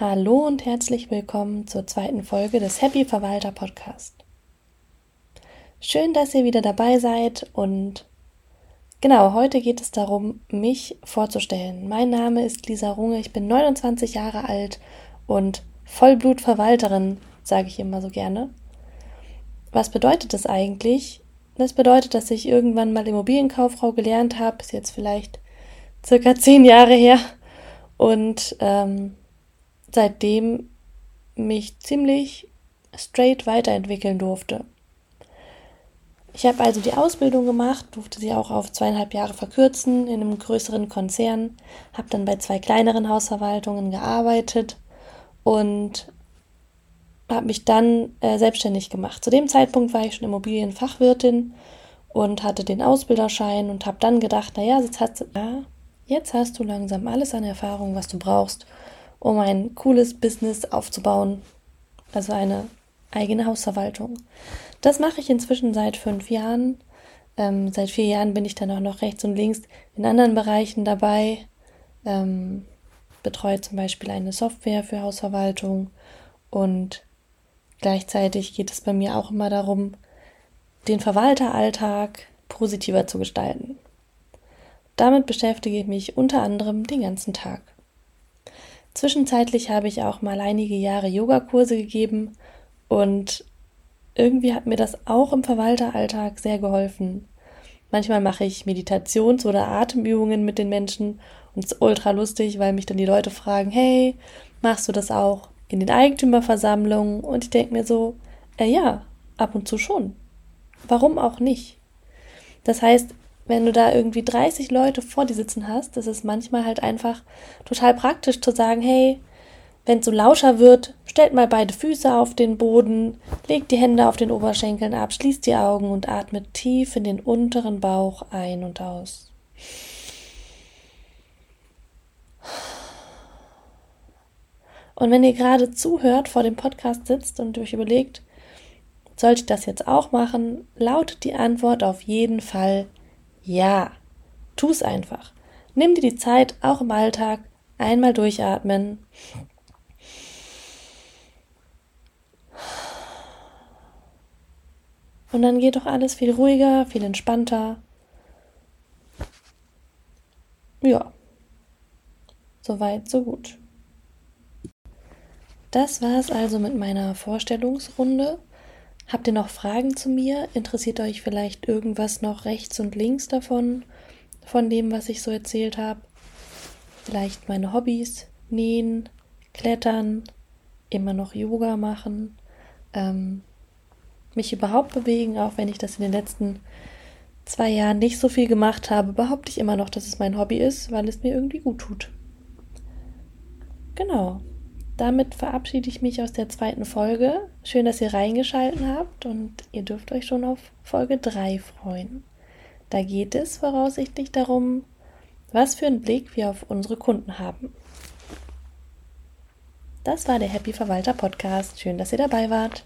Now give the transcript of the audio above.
Hallo und herzlich willkommen zur zweiten Folge des Happy Verwalter Podcast. Schön, dass ihr wieder dabei seid und genau, heute geht es darum, mich vorzustellen. Mein Name ist Lisa Runge, ich bin 29 Jahre alt und Vollblutverwalterin, sage ich immer so gerne. Was bedeutet das eigentlich? Das bedeutet, dass ich irgendwann mal Immobilienkauffrau gelernt habe, ist jetzt vielleicht circa zehn Jahre her und ähm, seitdem mich ziemlich straight weiterentwickeln durfte. Ich habe also die Ausbildung gemacht, durfte sie auch auf zweieinhalb Jahre verkürzen in einem größeren Konzern, habe dann bei zwei kleineren Hausverwaltungen gearbeitet und habe mich dann äh, selbstständig gemacht. Zu dem Zeitpunkt war ich schon Immobilienfachwirtin und hatte den Ausbilderschein und habe dann gedacht, naja, jetzt hast, ja, jetzt hast du langsam alles an Erfahrung, was du brauchst, um ein cooles Business aufzubauen, also eine eigene Hausverwaltung. Das mache ich inzwischen seit fünf Jahren. Ähm, seit vier Jahren bin ich dann auch noch rechts und links in anderen Bereichen dabei. Ähm, betreue zum Beispiel eine Software für Hausverwaltung und gleichzeitig geht es bei mir auch immer darum, den Verwalteralltag positiver zu gestalten. Damit beschäftige ich mich unter anderem den ganzen Tag. Zwischenzeitlich habe ich auch mal einige Jahre Yogakurse gegeben und irgendwie hat mir das auch im Verwalteralltag sehr geholfen. Manchmal mache ich Meditations- oder Atemübungen mit den Menschen und es ist ultra lustig, weil mich dann die Leute fragen, hey, machst du das auch in den Eigentümerversammlungen? Und ich denke mir so, äh, ja, ab und zu schon. Warum auch nicht? Das heißt, wenn du da irgendwie 30 Leute vor dir sitzen hast, das ist manchmal halt einfach total praktisch zu sagen, hey, wenn es so lauscher wird, stellt mal beide Füße auf den Boden, legt die Hände auf den Oberschenkeln ab, schließt die Augen und atmet tief in den unteren Bauch ein und aus. Und wenn ihr gerade zuhört, vor dem Podcast sitzt und euch überlegt, sollte ich das jetzt auch machen, lautet die Antwort auf jeden Fall ja, tu's einfach. Nimm dir die Zeit, auch im Alltag, einmal durchatmen. Und dann geht doch alles viel ruhiger, viel entspannter. Ja, soweit, so gut. Das war's also mit meiner Vorstellungsrunde. Habt ihr noch Fragen zu mir? Interessiert euch vielleicht irgendwas noch rechts und links davon, von dem, was ich so erzählt habe? Vielleicht meine Hobbys, nähen, klettern, immer noch Yoga machen, ähm, mich überhaupt bewegen, auch wenn ich das in den letzten zwei Jahren nicht so viel gemacht habe, behaupte ich immer noch, dass es mein Hobby ist, weil es mir irgendwie gut tut. Genau damit verabschiede ich mich aus der zweiten Folge. Schön, dass ihr reingeschalten habt und ihr dürft euch schon auf Folge 3 freuen. Da geht es voraussichtlich darum, was für einen Blick wir auf unsere Kunden haben. Das war der Happy Verwalter Podcast. Schön, dass ihr dabei wart.